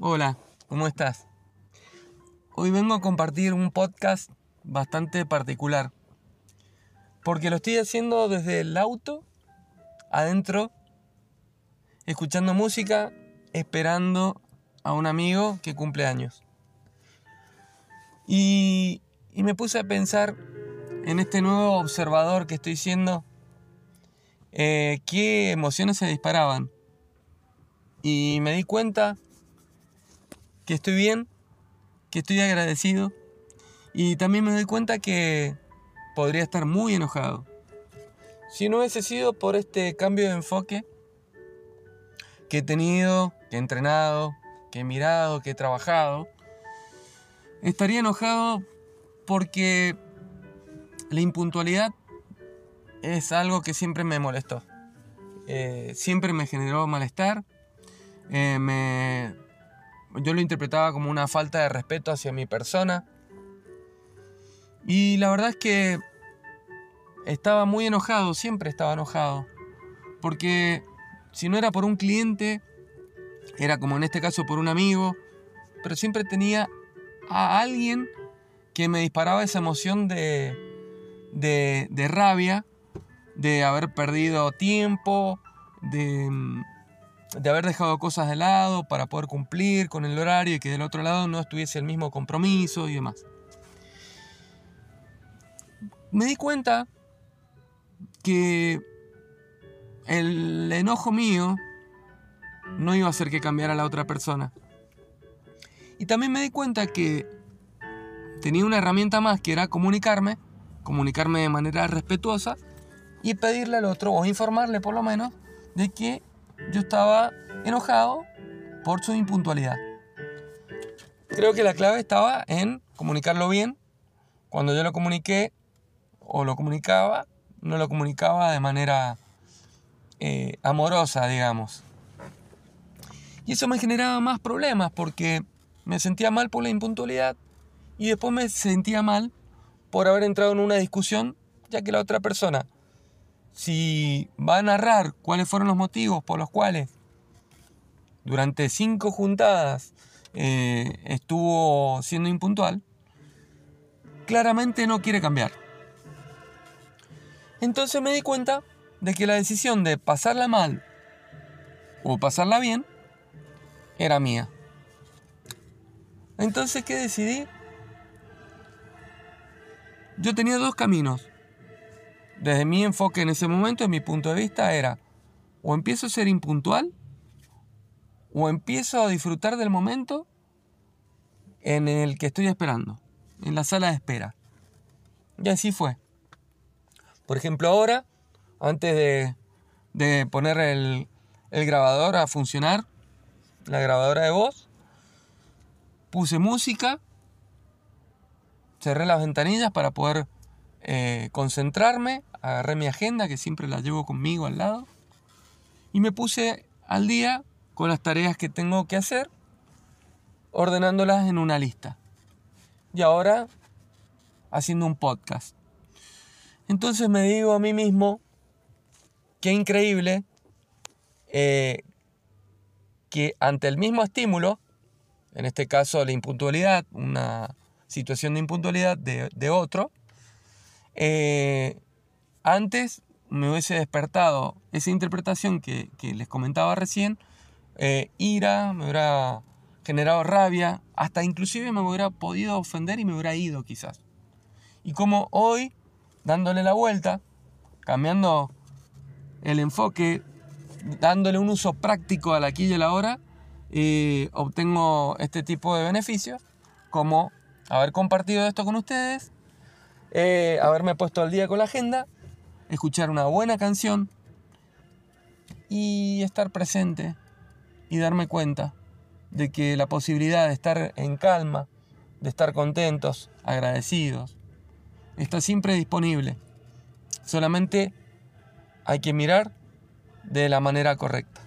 Hola, ¿cómo estás? Hoy vengo a compartir un podcast bastante particular. Porque lo estoy haciendo desde el auto, adentro, escuchando música, esperando a un amigo que cumple años. Y, me puse a pensar en este nuevo observador que estoy siendo, eh, qué emociones se disparaban. Y me di cuenta que estoy bien, que estoy agradecido y también me doy cuenta que podría estar muy enojado. Si no hubiese sido por este cambio de enfoque que he tenido, que he entrenado, que he mirado, que he trabajado, estaría enojado porque la impuntualidad es algo que siempre me molestó. Eh, siempre me generó malestar. Eh, me, yo lo interpretaba como una falta de respeto hacia mi persona. Y la verdad es que estaba muy enojado, siempre estaba enojado. Porque si no era por un cliente, era como en este caso por un amigo, pero siempre tenía a alguien que me disparaba esa emoción de, de, de rabia, de haber perdido tiempo, de, de haber dejado cosas de lado para poder cumplir con el horario y que del otro lado no estuviese el mismo compromiso y demás. Me di cuenta que el enojo mío no iba a hacer que cambiara a la otra persona. Y también me di cuenta que tenía una herramienta más que era comunicarme, comunicarme de manera respetuosa y pedirle al otro, o informarle por lo menos, de que yo estaba enojado por su impuntualidad. Creo que la clave estaba en comunicarlo bien. Cuando yo lo comuniqué o lo comunicaba, no lo comunicaba de manera eh, amorosa, digamos. Y eso me generaba más problemas porque me sentía mal por la impuntualidad y después me sentía mal por haber entrado en una discusión, ya que la otra persona si va a narrar cuáles fueron los motivos por los cuales durante cinco juntadas eh, estuvo siendo impuntual, claramente no quiere cambiar. Entonces me di cuenta de que la decisión de pasarla mal o pasarla bien era mía. Entonces, ¿qué decidí? Yo tenía dos caminos desde mi enfoque en ese momento, en mi punto de vista, era o empiezo a ser impuntual o empiezo a disfrutar del momento en el que estoy esperando, en la sala de espera. Y así fue. Por ejemplo, ahora, antes de, poner el, el grabador a funcionar, la grabadora de voz, puse música, cerré las ventanillas para poder eh, concentrarme, agarré mi agenda, que siempre la llevo conmigo al lado, y me puse al día con las tareas que tengo que hacer, ordenándolas en una lista. Y ahora haciendo un podcast. Entonces me digo a mí mismo, qué increíble eh, que ante el mismo estímulo, en este caso la impuntualidad, una situación de impuntualidad de, de otro, eh, antes me hubiese despertado esa interpretación que, les comentaba recién, eh, ira, me hubiera generado rabia, hasta inclusive me hubiera podido ofender y me hubiera ido quizás. Y como hoy, dándole la vuelta, cambiando el enfoque, dándole un uso práctico al aquí y a la hora, eh, obtengo este tipo de beneficios, como haber compartido esto con ustedes eh, haberme puesto al día con la agenda, escuchar una buena canción y estar presente y darme cuenta de que la posibilidad de estar en calma, de estar contentos, agradecidos, está siempre disponible. Solamente hay que mirar de la manera correcta.